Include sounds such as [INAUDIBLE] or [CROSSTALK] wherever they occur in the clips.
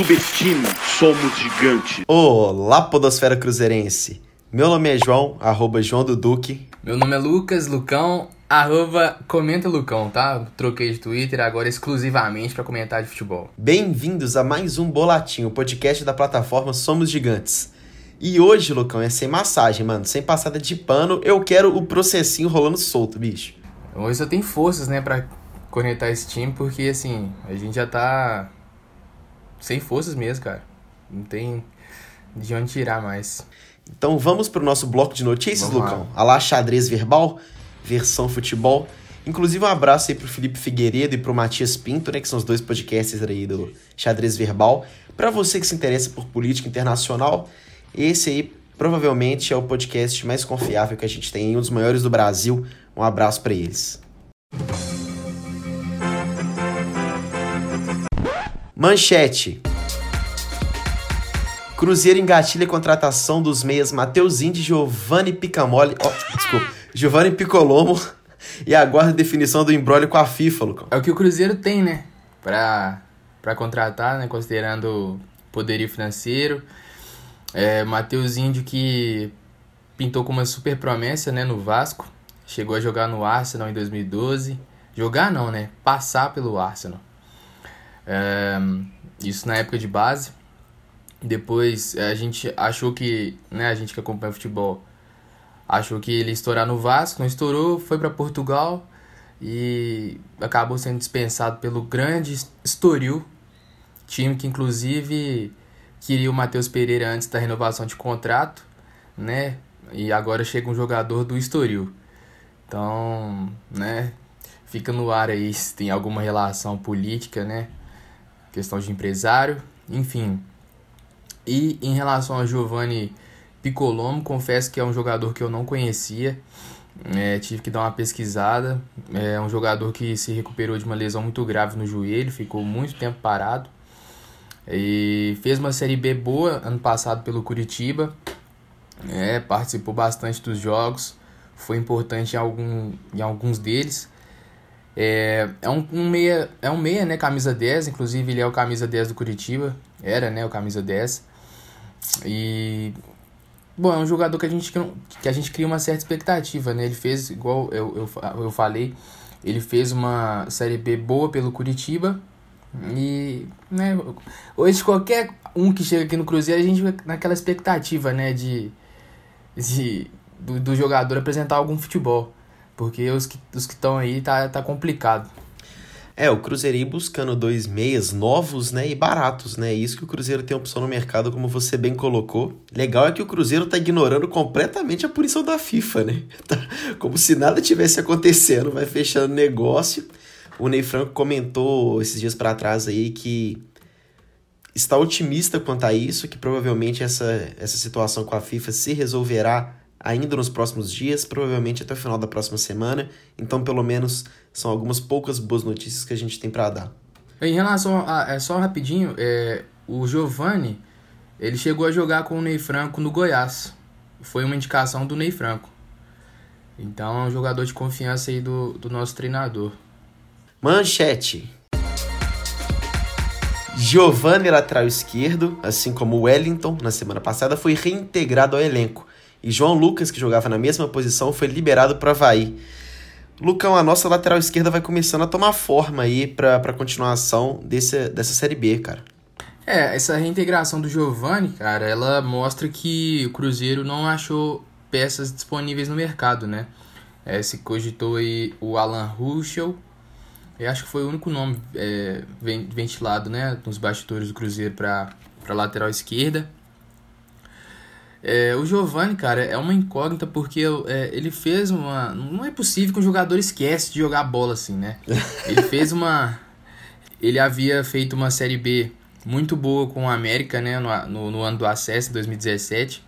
Subestime, somos gigantes. Olá, Podosfera Cruzeirense. Meu nome é João, arroba João do Duque. Meu nome é Lucas Lucão, arroba comenta Lucão, tá? Troquei de Twitter agora exclusivamente para comentar de futebol. Bem-vindos a mais um Bolatinho, podcast da plataforma Somos Gigantes. E hoje, Lucão, é sem massagem, mano, sem passada de pano. Eu quero o processinho rolando solto, bicho. Hoje eu tenho forças, né, pra conectar esse time, porque assim, a gente já tá sem forças mesmo, cara. Não tem de onde tirar mais. Então vamos pro nosso bloco de notícias, Vamos lá. Lucão. A lá xadrez verbal, versão futebol. Inclusive um abraço aí pro Felipe Figueiredo e pro Matias Pinto, né, que são os dois podcasters aí do xadrez verbal. Pra você que se interessa por política internacional, esse aí provavelmente é o podcast mais confiável que a gente tem, um dos maiores do Brasil. Um abraço pra eles. Manchete. Cruzeiro engatilha a contratação dos meias Matheus Indy e Giovanni Picamole. Ó, desculpa. Giovanni Picolomo. E aguarda a definição do embrólio com a FIFA, Lucão. É o que o Cruzeiro tem, né? Pra, pra contratar, né? Considerando poderio financeiro. É, Matheus Índio que pintou com uma super promessa, né? No Vasco. Chegou a jogar no Arsenal em 2012. Jogar não, né? Passar pelo Arsenal. Isso na época de base. Depois é, a gente achou que, né, a gente que acompanha futebol, achou que ele ia estourar no Vasco, não estourou, foi para Portugal e acabou sendo dispensado pelo grande Estoril, time que inclusive queria o Matheus Pereira antes da renovação de contrato, né? E agora chega um jogador do Estoril. Então, né, fica no ar aí se tem alguma relação política, né? Questão de empresário, enfim. E em relação a Giovanni Piccolomo, confesso que é um jogador que eu não conhecia. É, tive que dar uma pesquisada. É um jogador que se recuperou de uma lesão muito grave no joelho, ficou muito tempo parado. E fez uma série B boa ano passado pelo Curitiba. É, participou bastante dos jogos. Foi importante em, algum, em alguns deles. É, é um, um meia, é um meia, né, camisa 10, inclusive ele é o camisa 10 do Curitiba, era, né, o camisa 10. E bom, é um jogador que a gente que a gente cria uma certa expectativa, né? Ele fez igual eu, eu, eu falei, ele fez uma série B boa pelo Curitiba. E, né, hoje qualquer um que chega aqui no Cruzeiro, a gente fica naquela expectativa, né, de, de do, do jogador apresentar algum futebol. Porque os que os estão aí tá, tá complicado. É, o Cruzeirinho buscando dois meias novos, né, e baratos, né? Isso que o Cruzeiro tem opção no mercado, como você bem colocou. Legal é que o Cruzeiro tá ignorando completamente a punição da FIFA, né? [LAUGHS] Tá como se nada tivesse acontecendo, vai fechando negócio. O Ney Franco comentou esses dias para trás aí que está otimista quanto a isso, que provavelmente essa, essa situação com a FIFA se resolverá ainda nos próximos dias, provavelmente até o final da próxima semana. Então, pelo menos, são algumas poucas boas notícias que a gente tem para dar. Em relação a, é, só rapidinho, é, o Giovani, ele chegou a jogar com o Ney Franco no Goiás. Foi uma indicação do Ney Franco. Então é um jogador de confiança aí do, do nosso treinador. Manchete. Giovanni, lateral esquerdo, assim como o Wellington, na semana passada, foi reintegrado ao elenco. E João Lucas, que jogava na mesma posição, foi liberado para Havaí. Lucão, a nossa lateral esquerda vai começando a tomar forma aí para a continuação desse, dessa Série B, cara. É, essa reintegração do Giovani, cara, ela mostra que o Cruzeiro não achou peças disponíveis no mercado, né? É, se cogitou aí o Alan Ruschel, eu acho que foi o único nome é, ventilado, né, nos bastidores do Cruzeiro para lateral esquerda. É, o Giovani, cara, é uma incógnita porque é, ele fez uma. Não é possível que um jogador esquece de jogar bola assim, né? Ele [LAUGHS] fez uma. Ele havia feito uma Série B muito boa com o América, né? No, no, no ano do acesso, 2017,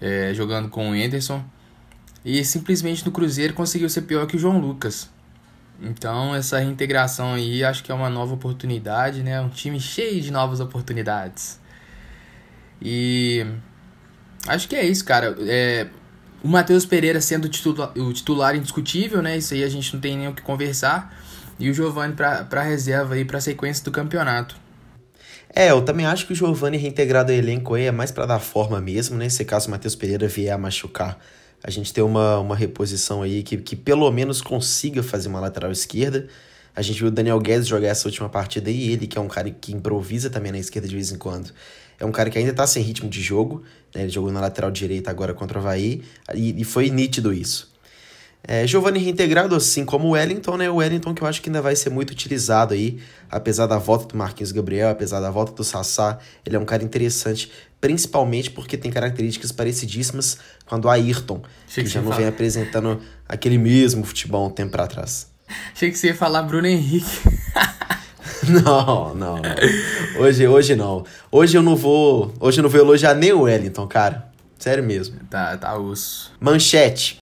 é, jogando com o Anderson. E simplesmente no Cruzeiro conseguiu ser pior que o João Lucas. Então, essa reintegração aí acho que é uma nova oportunidade, né? Um time cheio de novas oportunidades. E Acho que é isso, cara. É, o Matheus Pereira sendo o titular, o titular indiscutível, né? Isso aí a gente não tem nem o que conversar. E o Giovani para reserva aí para sequência do campeonato. É, eu também acho que o Giovanni reintegrado ao elenco aí é mais para dar forma mesmo, né? Se caso o Matheus Pereira vier a machucar, a gente ter uma, uma reposição aí que, que pelo menos consiga fazer uma lateral esquerda. A gente viu o Daniel Guedes jogar essa última partida e ele, que é um cara que improvisa também na esquerda de vez em quando, é um cara que ainda tá sem ritmo de jogo, né? Ele jogou na lateral direita agora contra o Havaí e, e foi nítido isso. É, Giovanni reintegrado, assim como o Wellington, né? O Wellington que eu acho que ainda vai ser muito utilizado aí, apesar da volta do Marquinhos Gabriel, apesar da volta do Sassá, ele é um cara interessante, principalmente porque tem características parecidíssimas com a do Ayrton, que, que já não fala. vem apresentando aquele mesmo futebol um tempo para trás. Achei que você ia falar Bruno Henrique. [LAUGHS] [LAUGHS] não, não. Hoje, hoje não. Hoje eu não vou. Hoje eu não vou elogiar nem o Wellington, cara. Sério mesmo. Tá, tá osso. Manchete.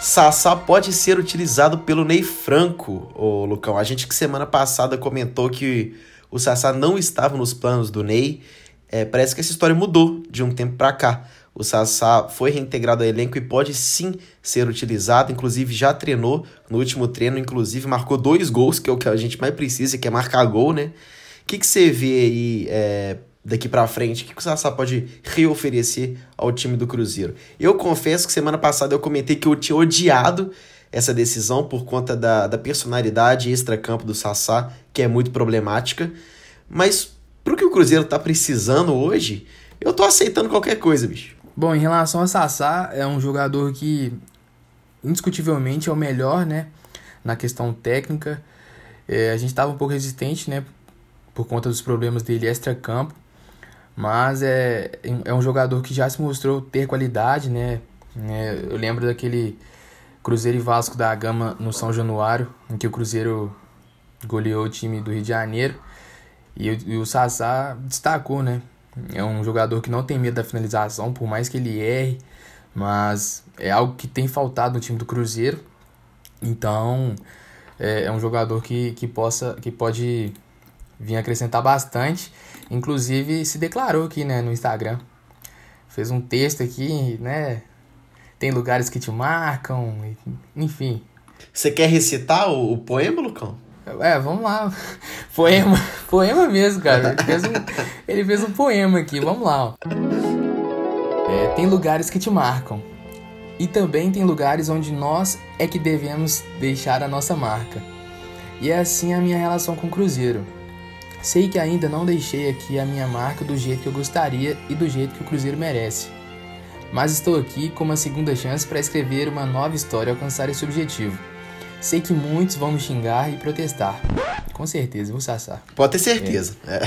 Sassá pode ser utilizado pelo Ney Franco, ô Lucão. A gente que semana passada comentou que o Sassá não estava nos planos do Ney. É, parece que essa história mudou de um tempo para cá. O Sassá foi reintegrado ao elenco e pode sim ser utilizado. Inclusive, já treinou no último treino, inclusive marcou dois gols, que é o que a gente mais precisa, que é marcar gol, né? O que, que você vê aí é, daqui para frente? O que, que o Sassá pode reoferecer ao time do Cruzeiro? Eu confesso que semana passada eu comentei que eu tinha odiado essa decisão por conta da, da personalidade extra-campo do Sassá, que é muito problemática. Mas pro que o Cruzeiro tá precisando hoje, eu tô aceitando qualquer coisa, bicho. Bom, em relação a Sassá, é um jogador que indiscutivelmente é o melhor, né? Na questão técnica. É, a gente estava um pouco resistente, né? Por conta dos problemas dele extra-campo. Mas é, é um jogador que já se mostrou ter qualidade, né? É, eu lembro daquele Cruzeiro e Vasco da Gama no São Januário, em que o Cruzeiro goleou o time do Rio de Janeiro. E, e o Sassá destacou, né? É um jogador que não tem medo da finalização, por mais que ele erre, mas é algo que tem faltado no time do Cruzeiro. Então, é, é um jogador que, que, possa, que pode vir acrescentar bastante. Inclusive, se declarou aqui né, no Instagram. Fez um texto aqui, né? Tem lugares que te marcam, enfim. Você quer recitar o, o poema, Lucão? É, vamos lá. [LAUGHS] Poema, poema mesmo, cara. Ele fez um, ele fez um poema aqui, vamos lá. Ó. É, tem lugares que te marcam. E também tem lugares onde nós é que devemos deixar a nossa marca. E é assim a minha relação com o Cruzeiro. Sei que ainda não deixei aqui a minha marca do jeito que eu gostaria e do jeito que o Cruzeiro merece. Mas estou aqui com uma segunda chance para escrever uma nova história e alcançar esse objetivo. Sei que muitos vão me xingar e protestar. Com certeza, vou Sassá? Pode ter certeza. É.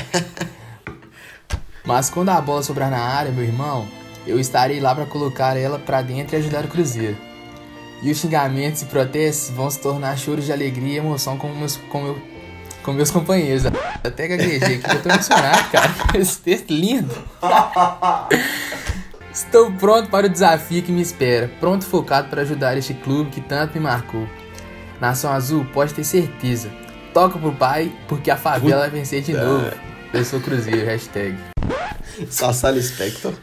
Mas quando a bola sobrar na área, meu irmão, eu estarei lá para colocar ela para dentro e ajudar o Cruzeiro. E os xingamentos e protestos vão se tornar choros de alegria e emoção com meus, com meu, com meus companheiros. Até gaguejei aqui, eu tô emocionado, cara. [LAUGHS] Esse texto lindo. Estou pronto para o desafio que me espera, pronto focado para ajudar este clube que tanto me marcou. Nação Azul, pode ter certeza. Toca pro pai, porque a favela vai vencer de novo. Eu sou Cruzeiro, hashtag. Sassali Spector.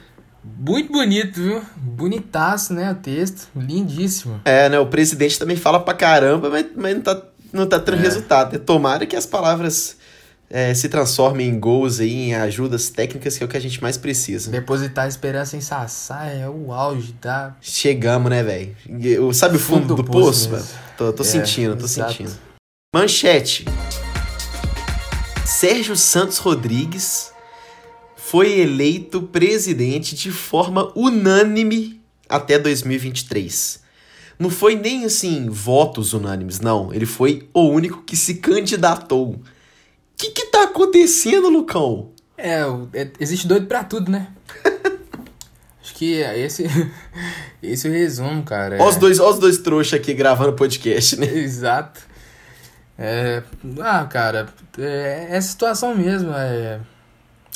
Muito bonito, viu? Bonitaço, né? O texto. Lindíssimo. É, né? O presidente também fala pra caramba, mas, mas não tá, não tá tendo é. resultado. Tomara que as palavras é, se transformem em gols aí, em ajudas técnicas, que é o que a gente mais precisa. Depositar esperança em Sassá é o auge, tá? Chegamos, né, velho? Sabe o fundo, fundo do, do, poço, poço Tô, tô é, sentindo, tô exato. sentindo. Manchete. Sérgio Santos Rodrigues foi eleito presidente de forma unânime até 2023. Não foi nem assim votos unânimes, não. Ele foi o único que se candidatou. O que que tá acontecendo, Lucão? É, é existe doido pra tudo, né? [LAUGHS] Acho que esse, [LAUGHS] esse é o resumo, cara. Olha os dois, os dois trouxas aqui gravando podcast, né? [LAUGHS] Exato. É, ah, cara, é, é a situação mesmo. É,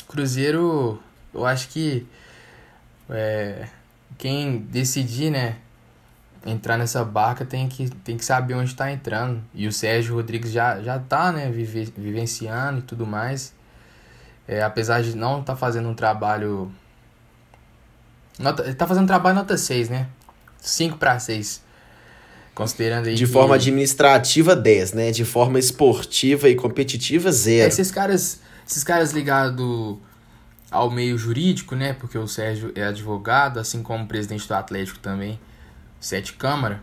Cruzeiro, eu acho que é, quem decidir, né, entrar nessa barca tem que, tem que saber onde está entrando. E o Sérgio Rodrigues já, já tá, né, vive, vivenciando e tudo mais. É, apesar de não estar tá fazendo um trabalho Nota, ele tá fazendo trabalho nota 6, né? 5 para 6. Considerando aí De que- forma administrativa, 10, né? De forma esportiva e competitiva, É, zero. esses caras, esses caras ligados ao meio jurídico, né? Porque o Sérgio é advogado, assim como o presidente do Atlético também, Sete Câmara.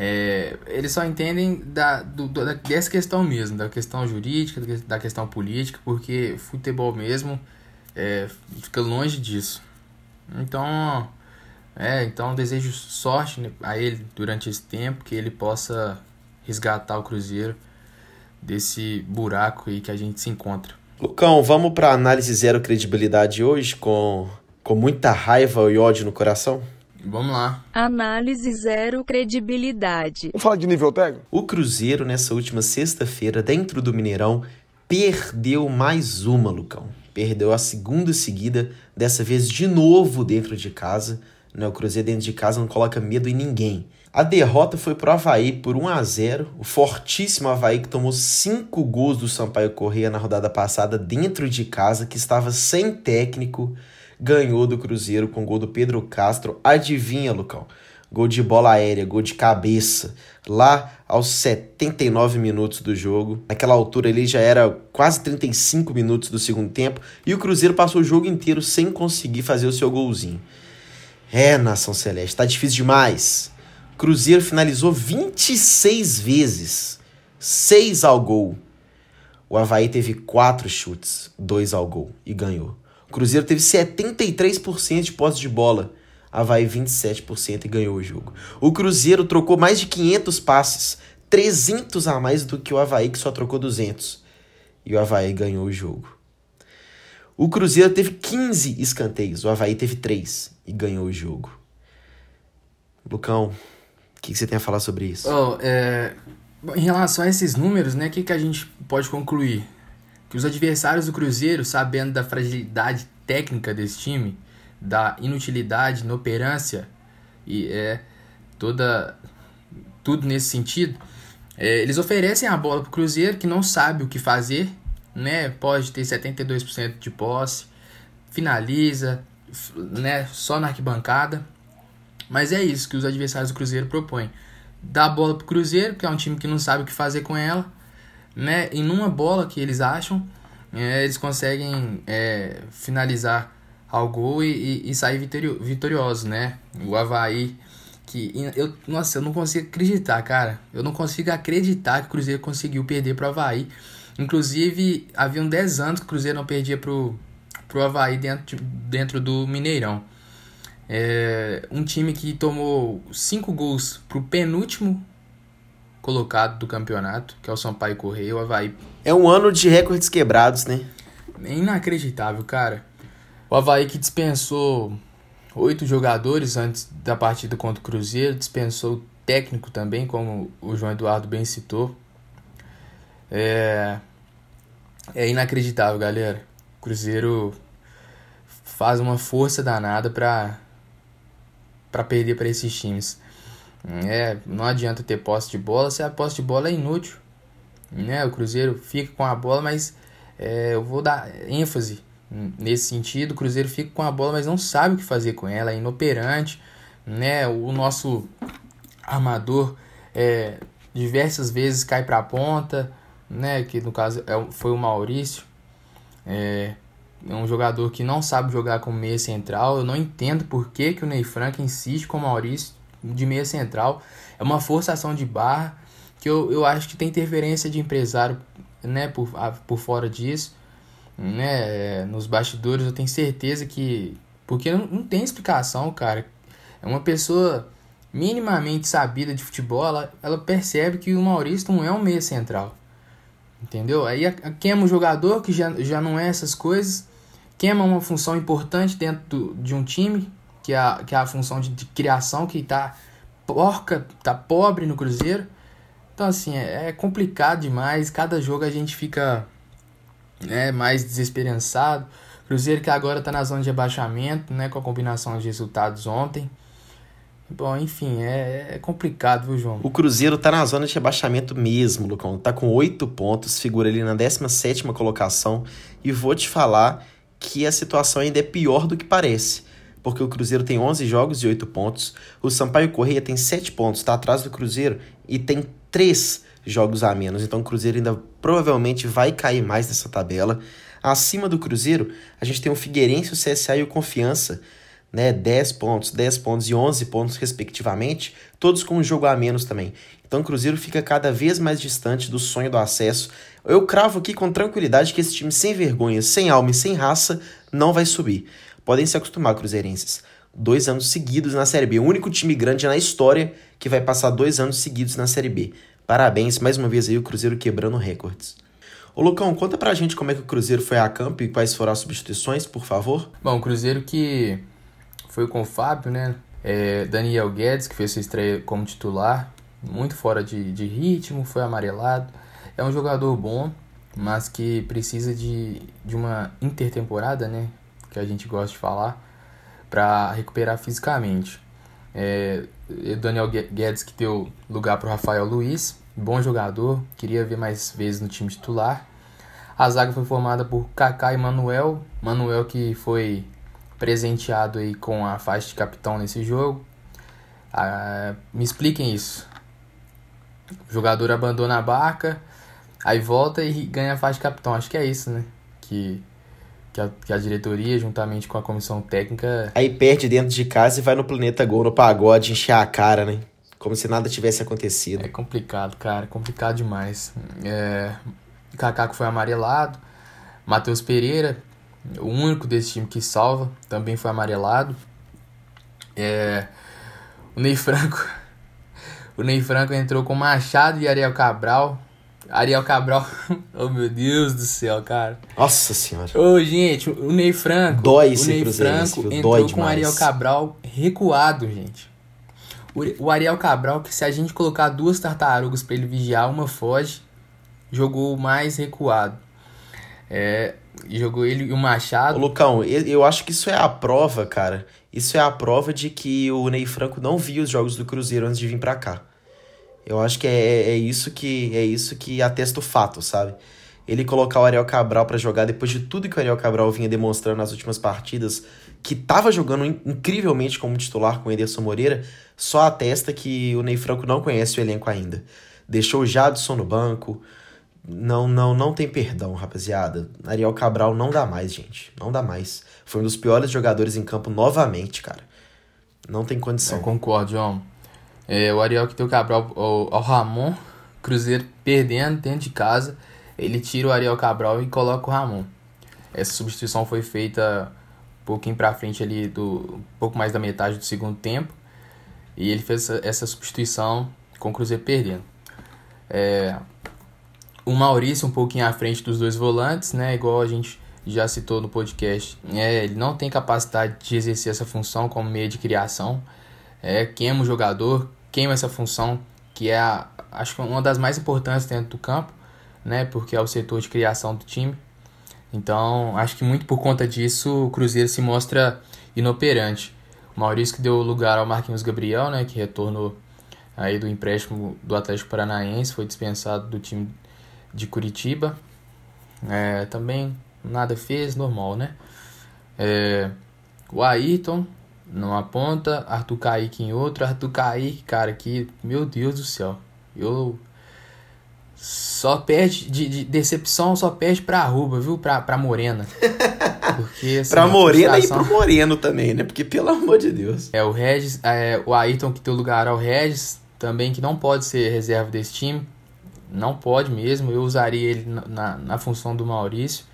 é, eles só entendem da, do- da- dessa questão mesmo, da questão jurídica, da questão política, porque futebol mesmo é, fica longe disso. Então, é, então desejo sorte né, a ele durante esse tempo, que ele possa resgatar o Cruzeiro desse buraco aí que a gente se encontra. Lucão, vamos pra análise zero credibilidade hoje, com, com muita raiva e ódio no coração? Vamos lá. Análise zero credibilidade. Vamos falar de nível técnico? O Cruzeiro, nessa última sexta-feira, dentro do Mineirão, perdeu mais uma, Lucão. Perdeu a segunda seguida, dessa vez de novo dentro de casa. Né? O Cruzeiro dentro de casa não coloca medo em ninguém. A derrota foi pro Havaí por 1 a 0 O fortíssimo Havaí que tomou cinco gols do Sampaio Correia na rodada passada dentro de casa, que estava sem técnico, ganhou do Cruzeiro com gol do Pedro Castro. Adivinha, Lucão? Gol de bola aérea, gol de cabeça. Lá aos 79 minutos do jogo. Naquela altura ele já era quase 35 minutos do segundo tempo. E o Cruzeiro passou o jogo inteiro sem conseguir fazer o seu golzinho. É, Nação Celeste, tá difícil demais. Cruzeiro finalizou 26 vezes. 6 ao gol. O Havaí teve 4 chutes, 2 ao gol e ganhou. O Cruzeiro teve 73% de posse de bola. Havaí 27% e ganhou o jogo. O Cruzeiro trocou mais de 500 passes, 300 a mais do que o Havaí que só trocou 200. E o Havaí ganhou o jogo. O Cruzeiro teve 15 escanteios, o Havaí teve 3 e ganhou o jogo. Lucão, o que, que você tem a falar sobre isso? Oh, é, em relação a esses números, né, o que, que a gente pode concluir? Que os adversários do Cruzeiro, sabendo da fragilidade técnica desse time, da inutilidade, inoperância e é toda tudo nesse sentido, é, eles oferecem a bola pro Cruzeiro que não sabe o que fazer, né? Pode ter 72% de posse, finaliza, né, só na arquibancada. Mas é isso que os adversários do Cruzeiro propõem. Dá a bola pro Cruzeiro, que é um time que não sabe o que fazer com ela, né? E numa bola que eles acham, é, eles conseguem é, finalizar ao gol e, e, e sair vitorio, vitoriosos, né? O Havaí, que eu, nossa, eu não consigo acreditar, cara. Eu não consigo acreditar que o Cruzeiro conseguiu perder pro Havaí. Inclusive, haviam 10 anos que o Cruzeiro não perdia pro, pro Havaí dentro, de- dentro do Mineirão. É, um time que tomou cinco gols pro penúltimo colocado do campeonato, que é o Sampaio Correia, o Havaí. É um ano de recordes quebrados, né? É inacreditável, cara. O Havaí que dispensou oito jogadores antes da partida contra o Cruzeiro, dispensou o técnico também, como o João Eduardo bem citou. É, é inacreditável, galera. O Cruzeiro faz uma força danada pra, pra perder para esses times. É, não adianta ter posse de bola se a posse de bola é inútil. Né? O Cruzeiro fica com a bola, mas é, eu vou dar ênfase nesse sentido. O Cruzeiro fica com a bola, mas não sabe o que fazer com ela, é inoperante. Né? O nosso armador é, diversas vezes cai para a ponta, né? que no caso é, foi o Maurício. É, é um jogador que não sabe jogar com meia central. Eu não entendo por que, que o Ney Franco insiste com o Maurício de meia central. É uma forçação de barra que eu, eu acho que tem interferência de empresário né, por, a- por fora disso. Né, nos bastidores eu tenho certeza que. Porque não, não tem explicação, cara. É uma pessoa minimamente sabida de futebol, ela, ela percebe que o Maurício não é um meia central. Entendeu? Aí queima o jogador que já, já não é essas coisas, queima uma função importante dentro do- de um time, que é a, que é a função de, de criação que tá porca, tá pobre no Cruzeiro. Então assim, é, é complicado demais, cada jogo a gente fica né, mais desesperançado. Cruzeiro que agora tá na zona de abaixamento, né, com a combinação de resultados ontem. Bom, enfim, é, é complicado, viu, João? O Cruzeiro tá na zona de rebaixamento mesmo, Lucão. Tá com oito pontos, figura ali na 17ª colocação. E vou te falar que a situação ainda é pior do que parece. porque o Cruzeiro tem 11 jogos e 8 pontos. O Sampaio Correia tem 7 pontos, está atrás do Cruzeiro e tem 3 jogos a menos. Então o Cruzeiro ainda provavelmente vai cair mais nessa tabela. Acima do Cruzeiro, a gente tem o Figueirense, o CSA e o Confiança, né? 10 pontos, 10 pontos e 11 pontos, respectivamente, todos com um jogo a menos também. Então o Cruzeiro fica cada vez mais distante do sonho do acesso. Eu cravo aqui com tranquilidade que esse time sem vergonha, sem alma e sem raça não vai subir. Podem se acostumar, cruzeirenses. Dois anos seguidos na Série B. O único time grande na história que vai passar dois anos seguidos na Série B. Parabéns, mais uma vez aí o Cruzeiro quebrando recordes. Ô Lucão, conta pra gente como é que o Cruzeiro foi a campo e quais foram as substituições, por favor. Bom, o Cruzeiro que foi com o Fábio, né? É, Daniel Guedes, que fez sua estreia como titular, muito fora de, de ritmo, foi amarelado. É um jogador bom, mas que precisa de, de uma intertemporada, né? Que a gente gosta de falar, para recuperar fisicamente. É, Daniel Guedes que deu lugar para Rafael Luiz, bom jogador, queria ver mais vezes no time titular. A zaga foi formada por Kaká e Manuel, Manuel que foi presenteado aí com a faixa de capitão nesse jogo. Ah, me expliquem isso. O jogador abandona a barca, aí volta e ganha a faixa de capitão. Acho que é isso, né? Que, que, a, que a diretoria, juntamente com a comissão técnica. Aí perde dentro de casa e vai no Planeta Gol, no pagode, encher a cara, né? Como se nada tivesse acontecido. É complicado, cara. Complicado demais. É, Kaká foi amarelado. Matheus Pereira o único desse time que salva, também foi amarelado. É, o Ney Franco. [LAUGHS] O Ney Franco entrou com Machado e Ariel Cabral. Ariel Cabral. [LAUGHS] oh meu Deus do céu, cara. Nossa senhora. Ô, oh, gente, o Ney Franco. Dói o Ney Franco entrou Dói com o Ariel Cabral recuado, gente. O Ariel Cabral, que se a gente colocar duas tartarugas para ele vigiar, uma foge, jogou mais recuado. É, jogou ele e o Machado. Ô, Lucão, eu acho que isso é a prova, cara. Isso é a prova de que o Ney Franco não via os jogos do Cruzeiro antes de vir para cá. Eu acho que é, é, é, isso que é isso que atesta o fato, sabe? Ele colocar o Ariel Cabral para jogar depois de tudo que o Ariel Cabral vinha demonstrando nas últimas partidas, que tava jogando incrivelmente como titular com o Ederson Moreira, só atesta que o Ney Franco não conhece o elenco ainda. Deixou o Jadson no banco, não, não, não tem perdão, rapaziada. Ariel Cabral não dá mais, gente. Não dá mais. Foi um dos piores jogadores em campo novamente, cara. Não tem condição. Eu concordo, João. É, o Ariel que tem o Cabral ao, ao Ramon, Cruzeiro perdendo dentro de casa, ele tira o Ariel Cabral e coloca o Ramon. Essa substituição foi feita um pouquinho pra frente ali, do, um pouco mais da metade do segundo tempo. E ele fez essa, essa substituição com o Cruzeiro perdendo. É, o Maurício um pouquinho à frente dos dois volantes, né? Igual a gente já citou no podcast. É, ele não tem capacidade de exercer essa função como meio de criação. É, queima o jogador, queima essa função que é a, acho que uma das mais importantes dentro do campo, né? Porque é o setor de criação do time. Então, acho que muito por conta disso o Cruzeiro se mostra inoperante. O Maurício que deu lugar ao Marquinhos Gabriel, né, que retornou aí do empréstimo do Atlético Paranaense, foi dispensado do time de Curitiba. É, também nada fez, normal, né? É, o Ayrton numa ponta, Arthur Kaique em outro. Arthur Kaique, cara, que, meu Deus do céu. Eu só perde de, de decepção, só perde pra Arruba, viu? Pra, pra Morena. [LAUGHS] Porque, assim, pra Morena frustração... e pro Moreno também, né? Porque, pelo amor de Deus. É, o Regis, é, o Ayrton que tem lugar ao Regis, também que não pode ser reserva desse time. Não pode mesmo, eu usaria ele na, na, na função do Maurício.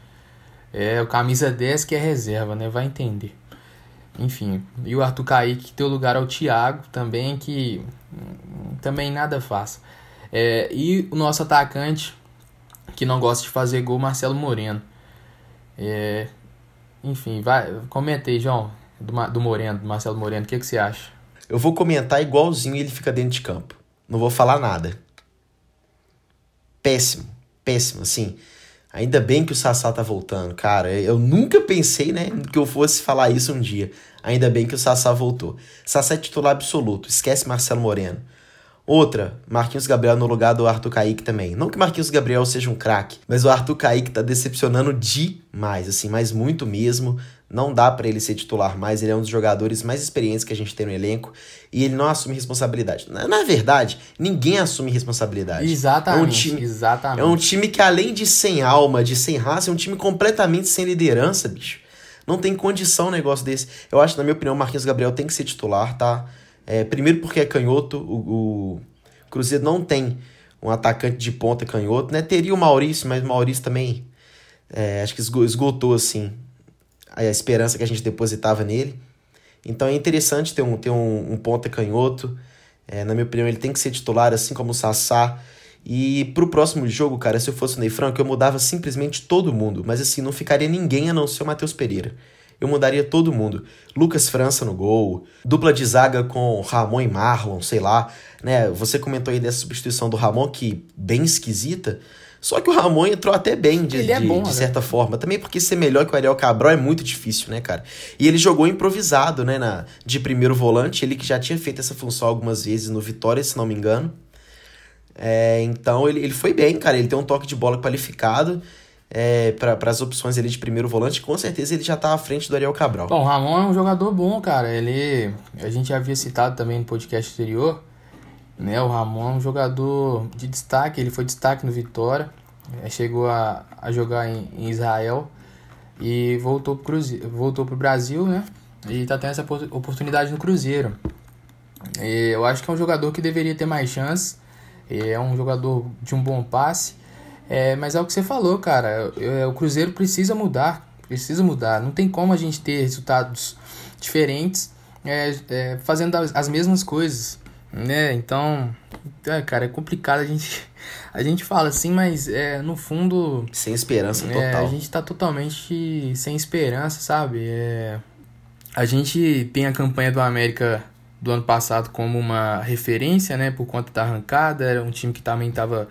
É o camisa 10 que é reserva, né? Vai entender. Enfim, e o Arthur Kaique o lugar ao Thiago também, que também nada faz. É, e o nosso atacante, que não gosta de fazer gol, Marcelo Moreno. É, enfim, vai, comentei, João, do, do Moreno, do Marcelo Moreno, o que, que você acha? Eu vou comentar igualzinho ele fica dentro de campo. Não vou falar nada péssimo, péssimo, assim. Ainda bem que o Sassá tá voltando, cara. Eu nunca pensei, né, que eu fosse falar isso um dia. Ainda bem que o Sassá voltou. Sassá é titular absoluto, esquece Marcelo Moreno. Outra, Marquinhos Gabriel no lugar do Arthur Kaique também. Não que Marquinhos Gabriel seja um craque, mas o Arthur Kaique tá decepcionando demais, assim, mas muito mesmo. Não dá para ele ser titular mais, ele é um dos jogadores mais experientes que a gente tem no elenco e ele não assume responsabilidade. Na, na verdade, ninguém assume responsabilidade. Exatamente, é um time, exatamente. É um time que além de sem alma, de sem raça, é um time completamente sem liderança, bicho. Não tem condição um negócio desse. Eu acho, na minha opinião, o Marquinhos Gabriel tem que ser titular, tá? É, primeiro porque é canhoto, o, o Cruzeiro não tem um atacante de ponta canhoto, né? Teria o Maurício, mas o Maurício também é, acho que esgotou, assim, a esperança que a gente depositava nele. Então é interessante ter um, ter um, um ponta canhoto. É, na minha opinião, ele tem que ser titular, assim como o Sassá. E pro próximo jogo, cara, se eu fosse o Ney Franco, eu mudava simplesmente todo mundo. Mas assim, não ficaria ninguém a não ser o Matheus Pereira. Eu mudaria todo mundo. Lucas França no gol, dupla de zaga com Ramon e Marlon, sei lá. Né? Você comentou aí dessa substituição do Ramon, que bem esquisita. Só que o Ramon entrou até bem, de, é bom, de, né? certa forma. Também porque ser melhor que o Ariel Cabral é muito difícil, né, cara? E ele jogou improvisado, né, na, de primeiro volante. Ele que já tinha feito essa função algumas vezes no Vitória, se não me engano. É, então ele, ele foi bem, cara. Ele tem um toque de bola qualificado é, para as opções ali de primeiro volante. Com certeza ele já tá à frente do Ariel Cabral. Bom, o Ramon é um jogador bom, cara. Ele. A gente já havia citado também no podcast anterior. Né, o Ramon é um jogador de destaque, ele foi destaque no Vitória, é, chegou a, a jogar em, em Israel e voltou pro, Cruzeiro, voltou pro Brasil, né? E tá tendo essa oportunidade no Cruzeiro. E eu acho que é um jogador que deveria ter mais chance. É um jogador de um bom passe. É, mas é o que você falou, cara. É, o Cruzeiro precisa mudar. Precisa mudar. Não tem como a gente ter resultados diferentes é, é, fazendo as, as mesmas coisas né? Então, é, cara, é complicado a gente a gente fala assim, mas é no fundo sem esperança total. É, a gente tá totalmente sem esperança, sabe? É, a gente tem a campanha do América do ano passado como uma referência, né, por conta da arrancada, era um time que também estava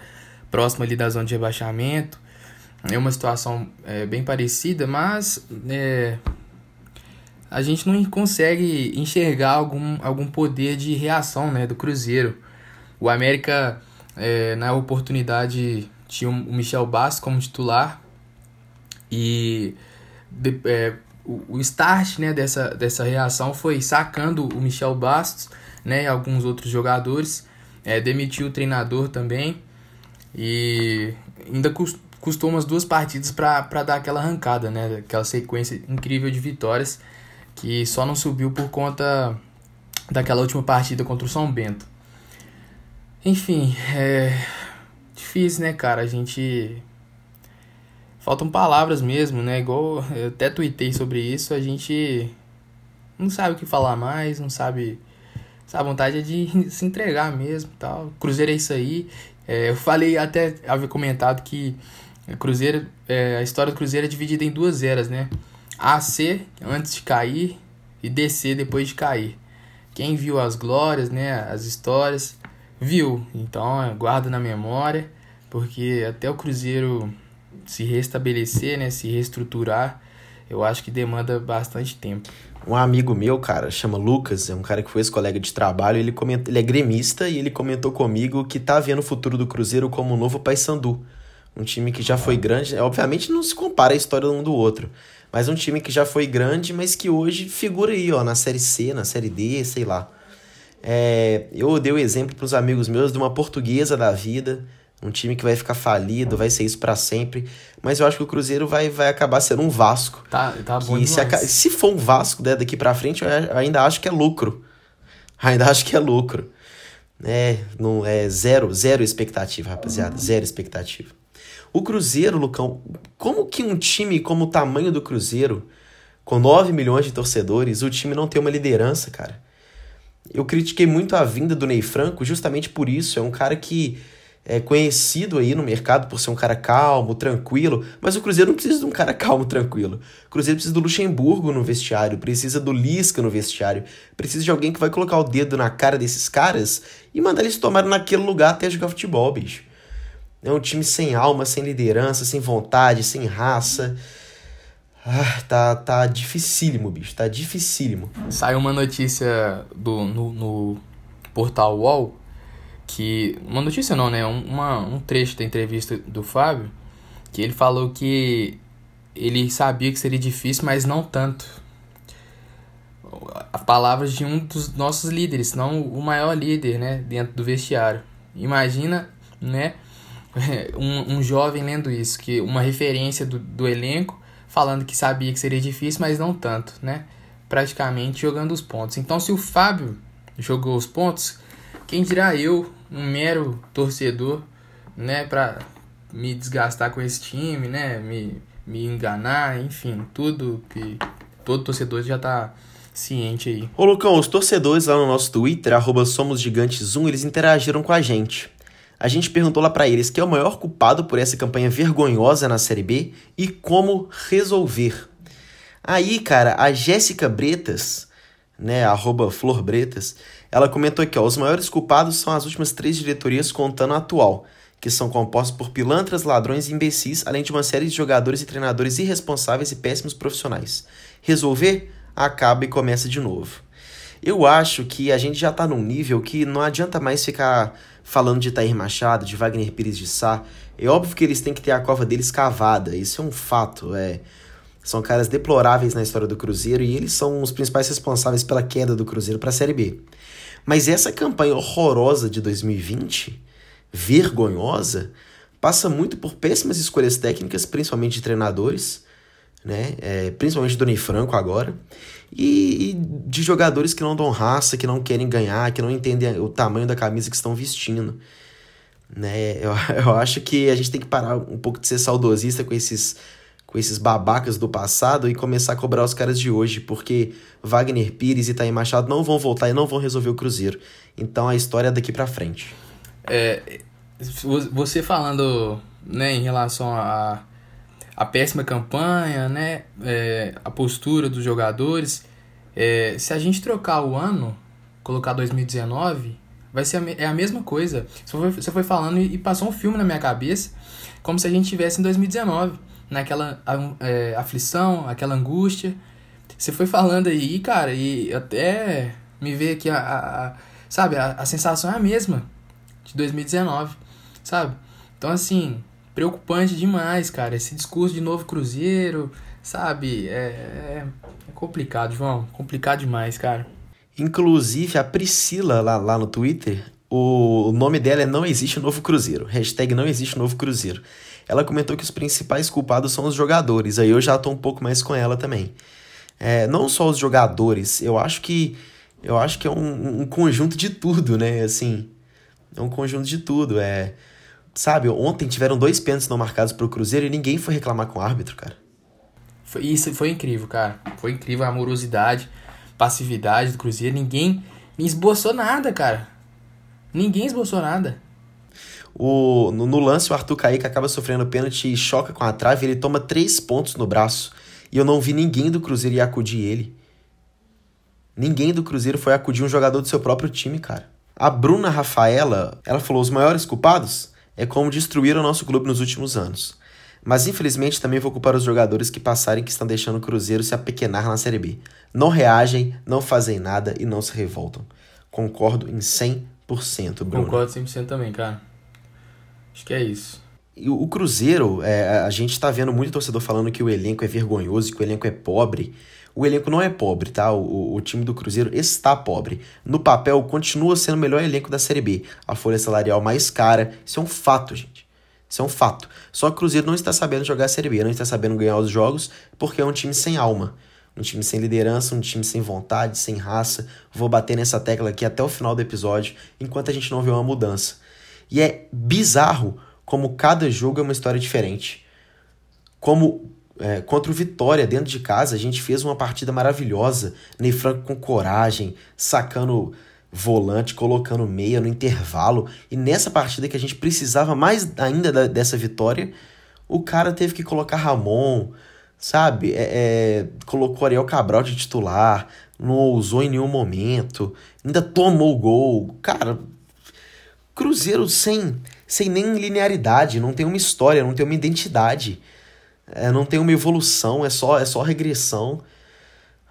próximo ali da zona de rebaixamento. É uma situação é, bem parecida, mas é, a gente não consegue enxergar algum, algum poder de reação né, do Cruzeiro. O América, é, na oportunidade, tinha o Michel Bastos como titular e de, é, o, o start né, dessa, dessa reação foi sacando o Michel Bastos né, e alguns outros jogadores, é, demitiu o treinador também e ainda custou umas duas partidas para dar aquela arrancada, né, aquela sequência incrível de vitórias que só não subiu por conta daquela última partida contra o São Bento. Enfim, é difícil, né, cara? A gente. Faltam palavras mesmo, né? Igual eu até tuitei sobre isso, a gente não sabe o que falar mais, não sabe. A vontade é de [LAUGHS] se entregar mesmo tal. Cruzeiro é isso aí. É, eu falei até, havia comentado que Cruzeiro, é, a história do Cruzeiro é dividida em duas eras, né? AC antes de cair e DC depois de cair. Quem viu as glórias, né, as histórias, viu. Então, guarda na memória, porque até o Cruzeiro se restabelecer, né, se reestruturar, eu acho que demanda bastante tempo. Um amigo meu, cara, chama Lucas, é um cara que foi ex-colega de trabalho, ele, comenta, ele é gremista e ele comentou comigo que tá vendo o futuro do Cruzeiro como um novo Paysandu. Um time que já foi grande, obviamente não se compara a história um do outro, mas um time que já foi grande, mas que hoje figura aí, ó, na Série C, na Série D, sei lá. É, eu dei o exemplo para os amigos meus de uma portuguesa da vida, um time que vai ficar falido, vai ser isso para sempre. Mas eu acho que o Cruzeiro vai, vai acabar sendo um Vasco. Tá, tá bom se, se, for um Vasco né, daqui para frente, eu ainda acho que é lucro. [LAUGHS] Ainda acho que é lucro. É, não, é zero, zero expectativa, rapaziada. Zero expectativa. O Cruzeiro, Lucão, como que um time como o tamanho do Cruzeiro, com 9 milhões de torcedores, o time não tem uma liderança, cara? Eu critiquei muito a vinda do Ney Franco justamente por isso. É um cara que é conhecido aí no mercado por ser um cara calmo, tranquilo, mas o Cruzeiro não precisa de um cara [LAUGHS] calmo, tranquilo. O Cruzeiro precisa do Luxemburgo no vestiário, precisa do Lisca no vestiário, precisa de alguém que vai colocar o dedo na cara desses caras e mandar eles tomarem naquele lugar até jogar futebol, bicho. É um time sem alma, sem liderança, sem vontade, sem raça. Ah, tá, tá dificílimo, bicho. Tá dificílimo. Saiu uma notícia do, no, no portal UOL que uma notícia não, né? Um, uma, um trecho da entrevista do Fábio que ele falou que ele sabia que seria difícil, mas não tanto. As palavras de um dos nossos líderes, não o maior líder, né, dentro do vestiário. Imagina, né, [LAUGHS] um, um jovem lendo isso, que uma referência do, do elenco falando que sabia que seria difícil, mas não tanto, né? Praticamente jogando os pontos. Então, se o Fábio jogou os pontos, quem dirá eu, um mero torcedor, né, para me desgastar com esse time, né, me, me enganar, enfim, tudo que todo torcedor já tá ciente aí. Ô Lucão, os torcedores lá no nosso Twitter, arroba SomosGigantes1, eles interagiram com a gente. A gente perguntou lá para eles quem é o maior culpado por essa campanha vergonhosa na Série B e como resolver. Aí, cara, a Jéssica Bretas, né, arroba Flor Bretas, ela comentou aqui, ó, os maiores culpados são as últimas três diretorias contando a atual, que são compostas por pilantras, ladrões e imbecis, além de uma série de jogadores e treinadores irresponsáveis e péssimos profissionais. Resolver? Acaba e começa de novo. Eu acho que a gente já tá num nível que não adianta mais ficar falando de Tair Machado, de Wagner Pires de Sá. É óbvio que eles têm que ter a cova deles cavada, isso é um fato, é... São caras deploráveis na história do Cruzeiro e eles são os principais responsáveis pela queda do Cruzeiro para a Série B. Mas essa campanha horrorosa de 2020, vergonhosa, passa muito por péssimas escolhas técnicas, principalmente de treinadores, né? É, principalmente do Ney Franco agora, e, e, de jogadores que não dão raça, que não querem ganhar, que não entendem o tamanho da camisa que estão vestindo. Né? Eu, [LAUGHS] eu acho que a gente tem que parar um pouco de ser saudosista com esses, com esses babacas do passado e começar a cobrar os caras de hoje, porque Wagner Pires e Taí Machado não vão voltar e não vão resolver o Cruzeiro. Então a história é daqui para frente. É, você falando né, em relação a a péssima campanha, né? É, a postura dos jogadores. É, se a gente trocar o ano, colocar 2019, vai ser a, é a mesma coisa. Você foi, você foi falando e, passou um filme na minha cabeça, como se a gente estivesse em 2019, naquela é, aflição, aquela angústia. Você foi falando aí, cara, e até me ver aqui a, a, a sabe, a, a sensação é a mesma de 2019, sabe? Então assim, preocupante demais, cara. Esse discurso de novo Cruzeiro, sabe? É, é, é complicado, João. Complicado demais, cara. Inclusive, a Priscila lá, lá no Twitter, o nome dela é Não Existe Novo Cruzeiro. Hashtag Não Existe Novo Cruzeiro. Ela comentou que os principais culpados são os jogadores. Aí eu já tô um pouco mais com ela também. É, não só os jogadores, eu acho que eu acho que é um, um conjunto de tudo, né? Assim, é um conjunto de tudo. É Sabe, ontem tiveram dois pênaltis não marcados pro Cruzeiro e ninguém foi reclamar com o árbitro, cara. Foi, isso foi incrível, cara. Foi incrível a amorosidade, passividade do Cruzeiro. Ninguém esboçou nada, cara. Ninguém esboçou nada. O, no, no, lance, o Arthur Kaique acaba sofrendo pênalti e choca com a trave. Ele toma três pontos no braço. E eu não vi ninguém do Cruzeiro ir acudir ele. Ninguém do Cruzeiro foi acudir um jogador do seu próprio time, cara. A Bruna Rafaela, ela falou: os maiores culpados? é como destruir o nosso clube nos últimos anos. Mas infelizmente também vou culpar os jogadores que passarem que estão deixando o Cruzeiro se apequenar na Série B. Não reagem, não fazem nada e não se revoltam. Concordo em 100%, Bruno. Concordo 100% também, cara. Acho que é isso. E o Cruzeiro, é, a gente está vendo muito torcedor falando que o elenco é vergonhoso, que o elenco é pobre. O elenco não é pobre, tá? O, o, time do Cruzeiro está pobre. No papel, continua sendo o melhor elenco da Série B. A folha salarial mais cara. Isso é um fato, gente. Isso é um fato. Só que o Cruzeiro não está sabendo jogar a Série B, não está sabendo ganhar os jogos, porque é um time sem alma. Um time sem liderança, um time sem vontade, sem raça. Vou bater nessa tecla aqui até o final do episódio, enquanto a gente não vê uma mudança. E é bizarro como cada jogo é uma história diferente. Como é, contra o Vitória, dentro de casa, a gente fez uma partida maravilhosa. Ney Franco com coragem, sacando volante, colocando meia no intervalo. E nessa partida que a gente precisava mais ainda da, dessa vitória, o cara teve que colocar Ramon, sabe? É, é, colocou Ariel Cabral de titular, não ousou em nenhum momento, ainda tomou o gol. Cara, Cruzeiro sem, sem nem linearidade, não tem uma história, não tem uma identidade. É, não tem uma evolução, é só, é só regressão.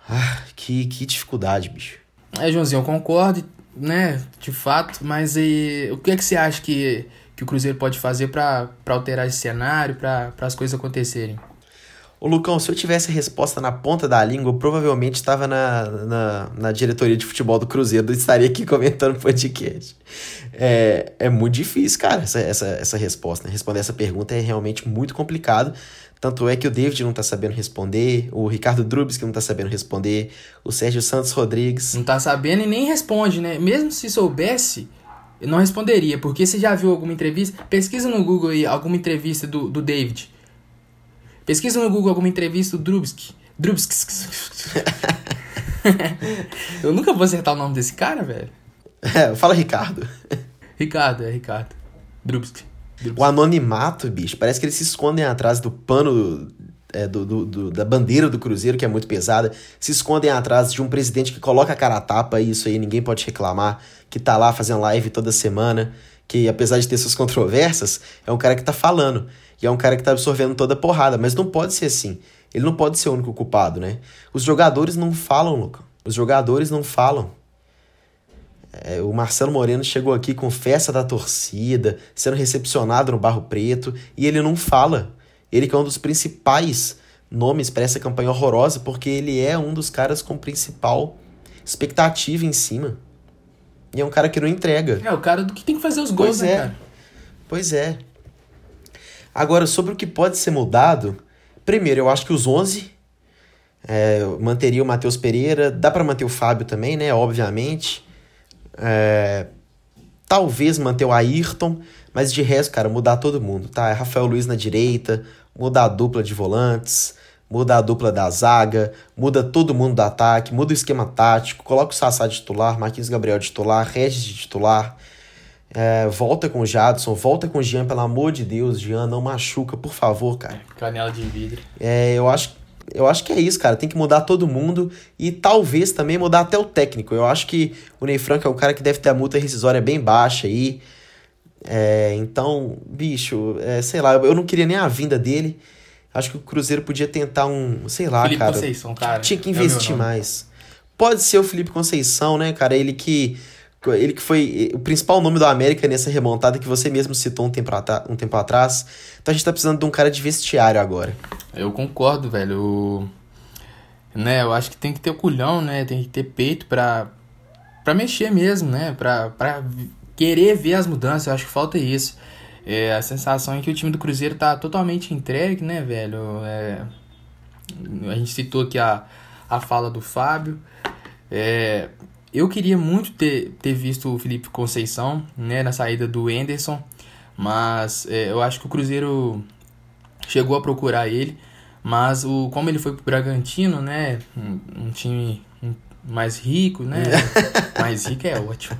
Ah, que, que dificuldade, bicho. É, Joãozinho, eu concordo. né, de fato, mas e, o que é que você acha que, que o Cruzeiro pode fazer para alterar esse cenário, para as coisas acontecerem? Ô Lucão, se eu tivesse a resposta na ponta da língua, eu provavelmente estava na, na, na, diretoria de futebol do Cruzeiro, estaria aqui [LAUGHS] comentando podcast. É, é muito difícil, cara, essa, essa, essa resposta. Né? Responder essa pergunta é realmente muito complicado. Tanto é que o David não está sabendo responder, o Ricardo Drubs que não está sabendo responder, o Sérgio Santos Rodrigues. Não está sabendo e nem responde, né? Mesmo se soubesse, eu não responderia, porque você já viu alguma entrevista? Pesquisa no Google aí alguma entrevista do, do David. Pesquisa no Google alguma entrevista do Drubsky. Drubsky. [LAUGHS] eu nunca vou acertar o nome desse cara, velho. É, fala Ricardo. Ricardo, é Ricardo. Drubsky. O anonimato, bicho, parece que eles se escondem atrás do pano é, do, do, do, da bandeira do Cruzeiro, que é muito pesada, se escondem atrás de um presidente que coloca a cara a tapa, e isso aí ninguém pode reclamar, que tá lá fazendo live toda semana, que apesar de ter suas [LAUGHS] controvérsias, é um cara que tá falando. E é um cara que tá absorvendo toda a porrada, mas não pode ser assim. Ele não pode ser o único culpado, né? Os jogadores não falam, Luca. Os jogadores não falam. É, o Marcelo Moreno chegou aqui com festa da torcida, sendo recepcionado no Barro Preto, e ele não fala. Ele que é um dos principais nomes para essa campanha horrorosa, porque ele é um dos caras com principal expectativa em cima. E é um cara que não entrega. É, o cara do que tem que fazer os gols, pois né, é. cara? Pois é. Agora, sobre o que pode ser mudado, primeiro, eu acho que os 11 é, manteria o Matheus Pereira, dá para manter o Fábio também, né? Obviamente. É, talvez manter o Ayrton, mas de resto, cara, mudar todo mundo, tá? É Rafael Luiz na direita, mudar a dupla de volantes, muda a dupla da zaga, muda todo mundo do ataque, muda o esquema tático, coloca o Sassá de titular, Marquinhos Gabriel de titular, Regis de titular, é, volta com o Jadson, volta com o Jean, pelo amor de Deus, Jean, não machuca, por favor, cara. Canela de vidro. É, eu acho, eu acho que é isso, cara. Tem que mudar todo mundo e talvez também mudar até o técnico. Eu acho que o Ney Franco é um cara que deve ter a multa rescisória bem baixa aí. É, então, bicho, é, sei lá, eu não queria nem a vinda dele. Acho que o Cruzeiro podia tentar um, sei lá, Felipe cara. Conceição, cara. Tinha que é o investir mais. Pode ser o Felipe Conceição, né, cara? Ele que ele que foi o principal nome do América nessa remontada que você mesmo citou um tempo, um tempo atrás. Então a gente tá precisando de um cara de vestiário agora. Eu concordo, velho. O- Né, eu acho que tem que ter o culhão, né? Tem que ter peito pra, pra mexer mesmo, né? Pra, pra querer ver as mudanças. Eu acho que falta isso. É, a sensação é que o time do Cruzeiro tá totalmente entregue, né, velho? É, a gente citou aqui a, a fala do Fábio. É, eu queria muito ter, ter visto o Felipe Conceição, né, na saída do Enderson. Mas é, eu acho que o Cruzeiro chegou a procurar ele, mas o como ele foi pro Bragantino, né, um, um time mais rico, né, [LAUGHS] mais rico é ótimo.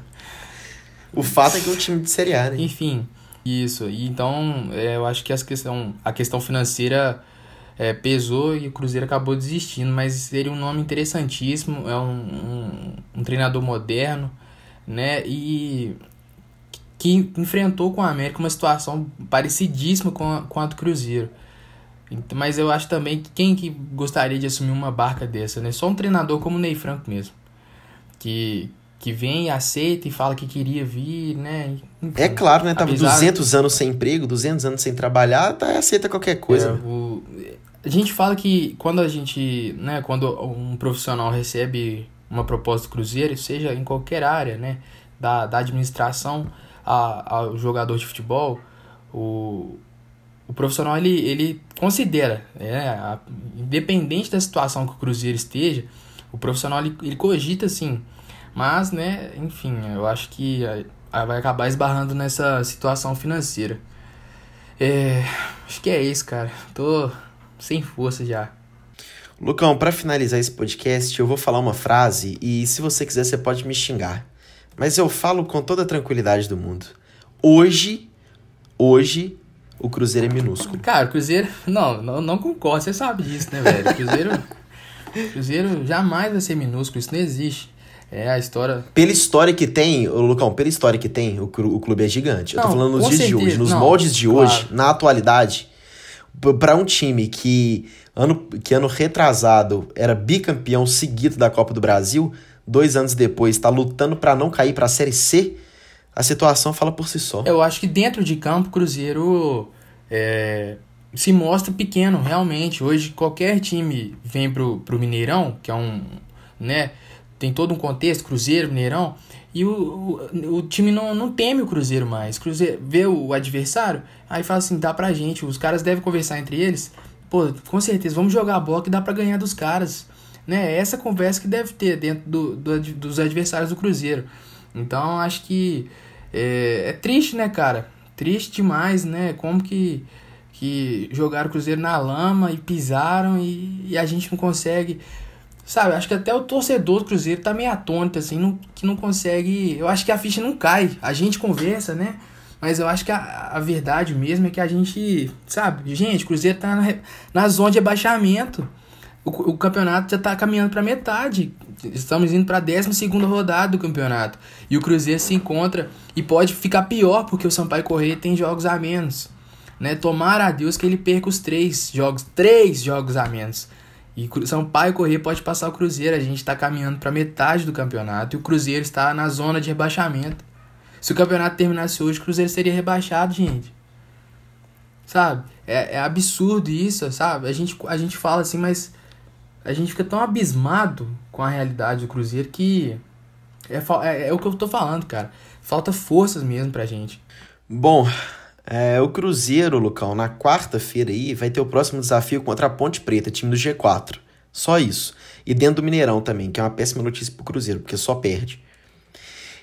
O fato é que é um time de Série A, né? Enfim, isso. E então é, eu acho que as questão, a questão financeira é, pesou e o Cruzeiro acabou desistindo, mas seria um nome interessantíssimo, é um, um, um treinador moderno, né, e que enfrentou com a América uma situação parecidíssima com a, com a do Cruzeiro. Mas eu acho também que quem que gostaria de assumir uma barca dessa, né? Só um treinador como o Ney Franco mesmo. Que, que vem, aceita e fala que queria vir, né? Enfim. É claro, né? Tava Apesar- 200 anos sem emprego, 200 anos sem trabalhar, tá, aceita qualquer coisa. É, o- a gente fala que quando a gente, né, quando um profissional recebe uma proposta do Cruzeiro, seja em qualquer área, né, da, da administração a- ao jogador de futebol, o, o profissional ele, ele considera, né, a- independente da situação que o Cruzeiro esteja, o profissional ele, ele cogita sim, mas, né, enfim, eu acho que vai acabar esbarrando nessa situação financeira. É, acho que é isso, cara. Tô sem força já. Lucão, pra finalizar esse podcast, eu vou falar uma frase e se você quiser você pode me xingar. Mas eu falo com toda a tranquilidade do mundo. Hoje, hoje, o Cruzeiro é minúsculo. Cara, o Cruzeiro. Não, não, não concordo, você sabe disso, né, velho? O Cruzeiro. [LAUGHS] Cruzeiro jamais vai ser minúsculo, isso não existe. É a história. Pela história que tem, Lucão, pela história que tem, o, o clube é gigante. eu tô Não, falando nos dias de certeza, hoje, nos não, moldes de claro. hoje, na atualidade, p- pra um time que ano, que ano retrasado era bicampeão seguido da Copa do Brasil, dois anos depois, está lutando para não cair para a Série C, a situação fala por si só. Eu acho que dentro de campo, o Cruzeiro é, se mostra pequeno, realmente. Hoje, qualquer time vem pro, pro Mineirão, que é um. né? Tem todo um contexto, Cruzeiro, Mineirão, e o, o, o time não, não teme o Cruzeiro mais. Cruzeiro vê o adversário, aí fala assim: dá pra gente, os caras devem conversar entre eles. Pô, com certeza, vamos jogar a bola que dá pra ganhar dos caras. Né? É essa conversa que deve ter dentro do, do dos adversários do Cruzeiro. Então, acho que é, é triste, né, cara? Triste demais, né? Como que que jogaram o Cruzeiro na lama e pisaram e, e, a gente não consegue. Sabe, acho que até o torcedor do Cruzeiro tá meio atônito, assim, não, que não consegue. Eu acho que a ficha não cai. A gente conversa, né? Mas eu acho que a, a verdade mesmo é que a gente, sabe, gente, o Cruzeiro tá na, na zona de abaixamento. O, o campeonato já tá caminhando para metade. Estamos indo para a 12 rodada do campeonato. E o Cruzeiro se encontra e pode ficar pior porque o Sampaio Correia tem jogos a menos. Né? Tomara a Deus que ele perca os três jogos, três jogos a menos. E Sampaio Correr pode passar o Cruzeiro. A gente está caminhando para metade do campeonato e o Cruzeiro está na zona de rebaixamento. Se o campeonato terminasse hoje, o Cruzeiro seria rebaixado, gente. Sabe? É, é absurdo isso, sabe? A gente, a gente fala assim, mas a gente fica tão abismado com a realidade do Cruzeiro que é, é, é o que eu tô falando, cara. Falta forças mesmo pra gente. Bom, é, o Cruzeiro, Lucão, na quarta-feira aí vai ter o próximo desafio contra a Ponte Preta, time do G4. Só isso. E dentro do Mineirão também, que é uma péssima notícia pro Cruzeiro, porque só perde.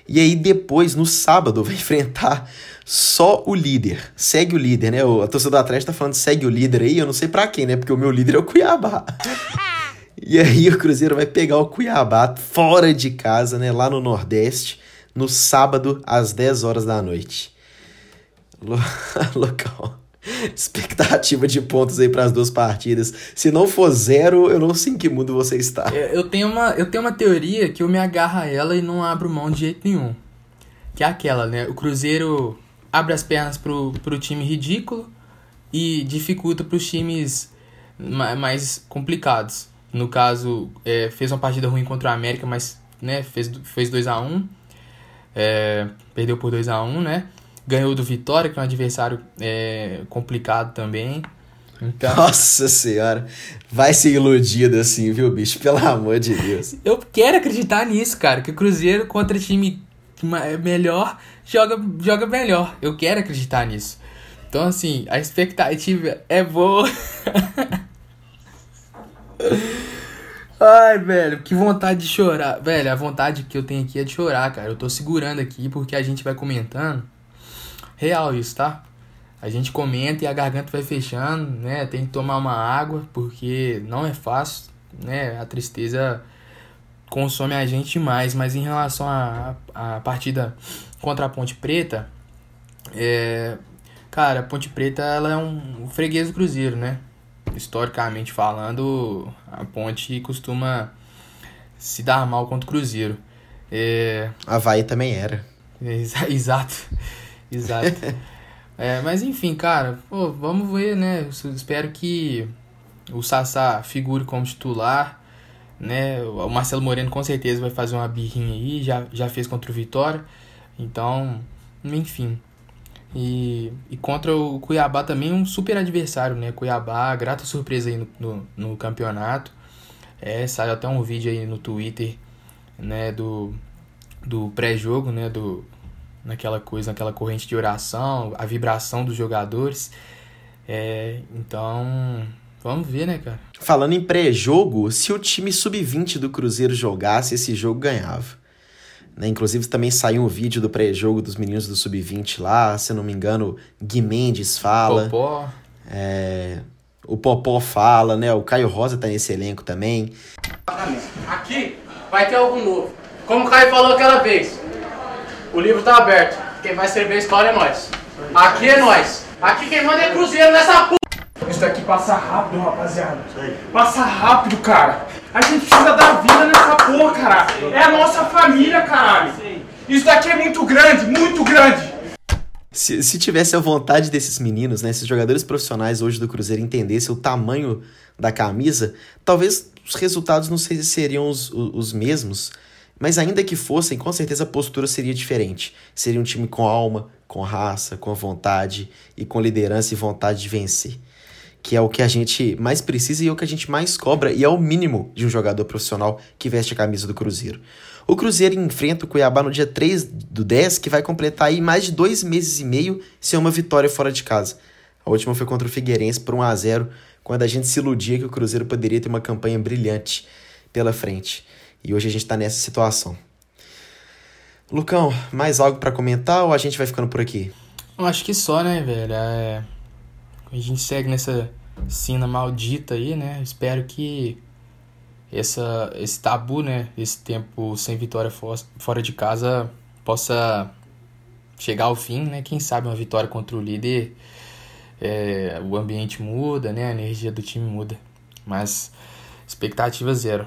E aí depois, no sábado, [LAUGHS] vai enfrentar só o líder. Segue o líder, né? A torcida do Atlético tá falando segue o líder aí, eu não sei para quem, né? Porque o meu líder é o Cuiabá. [LAUGHS] e aí o Cruzeiro vai pegar o Cuiabá fora de casa, né? Lá no Nordeste, no sábado, às 10 horas da noite. [LAUGHS] local. Expectativa de pontos aí para as duas partidas. Se não for zero, eu não sei em que mundo você está. Eu tenho uma, eu tenho uma teoria que eu me agarro a ela e não abro mão de jeito nenhum. Que é aquela, né? O Cruzeiro abre as pernas pro, pro time ridículo e dificulta para os times mais complicados. No caso, é, fez uma partida ruim contra o América, mas né, fez, fez 2 a 1 um, é, Perdeu por 2 a 1 um, né? Ganhou do Vitória, que é um adversário é, complicado também. Então... Nossa senhora, vai ser iludido assim, viu, bicho? Pelo amor de Deus. Eu quero acreditar nisso, cara, que o Cruzeiro contra time melhor joga, joga melhor. Eu quero acreditar nisso. Então, assim, a expectativa é boa. [LAUGHS] Ai, velho, que vontade de chorar. Velho, a vontade que eu tenho aqui é de chorar, cara. Eu tô segurando aqui porque a gente vai comentando. Real isso, tá? A gente comenta e a garganta vai fechando, né? Tem que tomar uma água, porque não é fácil, né? A tristeza consome a gente demais. Mas em relação à a, a, partida contra a Ponte Preta, é, cara, a Ponte Preta ela é um, um freguês do Cruzeiro, né? Historicamente falando, a Ponte costuma se dar mal contra o Cruzeiro. É... Havaí também era. [LAUGHS] Exato. Exato. [LAUGHS] é, mas enfim, cara, pô, vamos ver, né? Eu espero que o Sassá figure como titular, né? O Marcelo Moreno com certeza vai fazer uma birrinha aí, já, já fez contra o Vitória. Então, enfim. E, e contra o Cuiabá também um super adversário, né? Cuiabá, grata surpresa aí no, no, no campeonato. É, saiu até um vídeo aí no Twitter, né, do, do pré-jogo, né, do, naquela coisa, naquela corrente de oração, a vibração dos jogadores. É, então, vamos ver, né, cara? Falando em pré-jogo, se o time sub-20 do Cruzeiro jogasse, esse jogo ganhava. Né? Inclusive também saiu um vídeo do pré-jogo dos meninos do sub-20 lá, se não me engano, Gui Mendes fala. Popó. É, o Popó fala, né? O Caio Rosa tá nesse elenco também. Aqui vai ter algo novo. Como o Caio falou aquela vez, o livro tá aberto. Quem vai escrever a história é nós. Aqui é nós. Aqui quem manda é Cruzeiro nessa p. Isso daqui passa rápido, rapaziada. Passa rápido, cara. A gente precisa dar vida nessa porra, caralho. É a nossa família, caralho. Isso daqui é muito grande, muito grande. Se, se tivesse a vontade desses meninos, né, esses jogadores profissionais hoje do Cruzeiro entendessem o tamanho da camisa, talvez os resultados não seriam os, os, os mesmos Mas ainda que fossem, com certeza a postura seria diferente. Seria um time com alma, com raça, com vontade e com liderança e vontade de vencer. Que é o que a gente mais precisa e é o que a gente mais cobra, e é o mínimo de um jogador profissional que veste a camisa do Cruzeiro. O Cruzeiro enfrenta o Cuiabá no dia 3 do 10, que vai completar aí mais de dois meses e meio sem uma vitória fora de casa. A última foi contra o Figueirense por 1 a 0 quando a gente se iludia que o Cruzeiro poderia ter uma campanha brilhante pela frente. E hoje a gente está nessa situação. Lucão, mais algo para comentar ou a gente vai ficando por aqui? Eu acho que só, né, velho? É... A gente segue nessa sina maldita aí, né? Espero que essa, esse tabu, né? Esse tempo sem vitória fora de casa possa chegar ao fim, né? Quem sabe uma vitória contra o líder, é, o ambiente muda, né? A energia do time muda. Mas expectativa zero.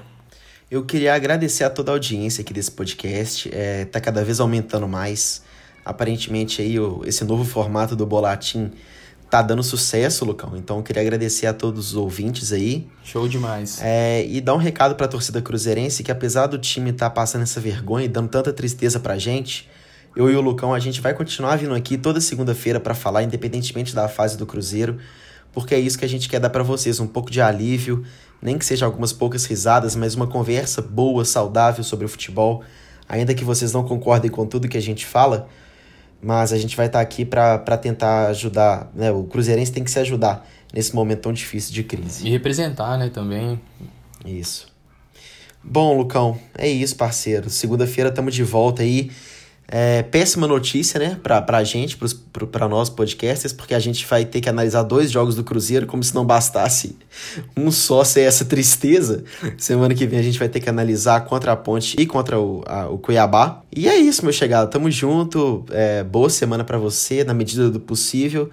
Eu queria agradecer a toda a audiência aqui desse podcast. É, tá cada vez aumentando mais. Aparentemente aí o, esse novo formato do Bolatim tá dando sucesso, Lucão. Então eu queria agradecer a todos os ouvintes aí. Show demais. É, e dar um recado pra torcida cruzeirense que apesar do time estar tá passando essa vergonha e dando tanta tristeza pra gente, eu e o Lucão a gente vai continuar vindo aqui toda segunda-feira para falar, independentemente da fase do Cruzeiro, porque é isso que a gente quer dar para vocês, um pouco de alívio nem que seja algumas poucas risadas, mas uma conversa boa, saudável sobre o futebol. Ainda que vocês não concordem com tudo que a gente fala, mas a gente vai estar tá aqui para tentar ajudar. Né? O Cruzeirense tem que se ajudar nesse momento tão difícil de crise. E representar, né, também. Isso. Bom, Lucão, é isso, parceiro. Segunda-feira estamos de volta aí. É, péssima notícia, né, pra, pra gente, pros, pro, pra nós podcasters, porque a gente vai ter que analisar dois jogos do Cruzeiro como se não bastasse um só ser essa tristeza. Semana que vem a gente vai ter que analisar contra a Ponte e contra o, a, o Cuiabá. E é isso, meu chegado. Tamo junto. É, boa semana para você, na medida do possível.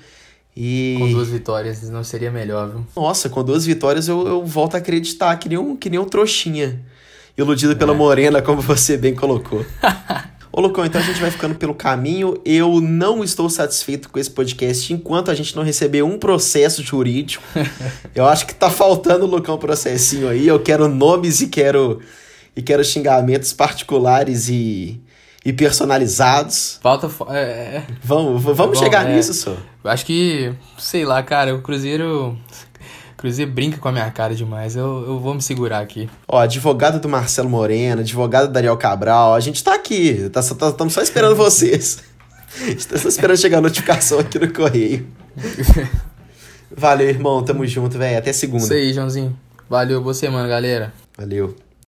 E... Com duas vitórias não seria melhor, viu? Nossa, com duas vitórias eu, eu volto a acreditar, que nem um, que nem um trouxinha. Iludido pela é. Morena, como você bem colocou. [LAUGHS] Ô, Lucão, então a gente vai ficando pelo caminho. Eu não estou satisfeito com esse podcast enquanto a gente não receber um processo jurídico. [LAUGHS] Eu acho que tá faltando, Lucão, um processinho aí. Eu quero nomes e quero, e quero xingamentos particulares e, e personalizados. Falta. É, é. Vamos, vamos é bom, chegar é, nisso, só. Acho que, sei lá, cara, o Cruzeiro Cruzeiro brinca com a minha cara demais. Eu, eu vou me segurar aqui. Ó, advogado do Marcelo Moreno, advogado do Daniel Cabral, a gente tá aqui. Tá, tá, estamos só esperando [LAUGHS] vocês. Estamos só esperando chegar a notificação aqui no correio. [LAUGHS] Valeu, irmão. Tamo junto, velho. Até segunda. Isso aí, Joãozinho. Valeu, boa semana, galera. Valeu.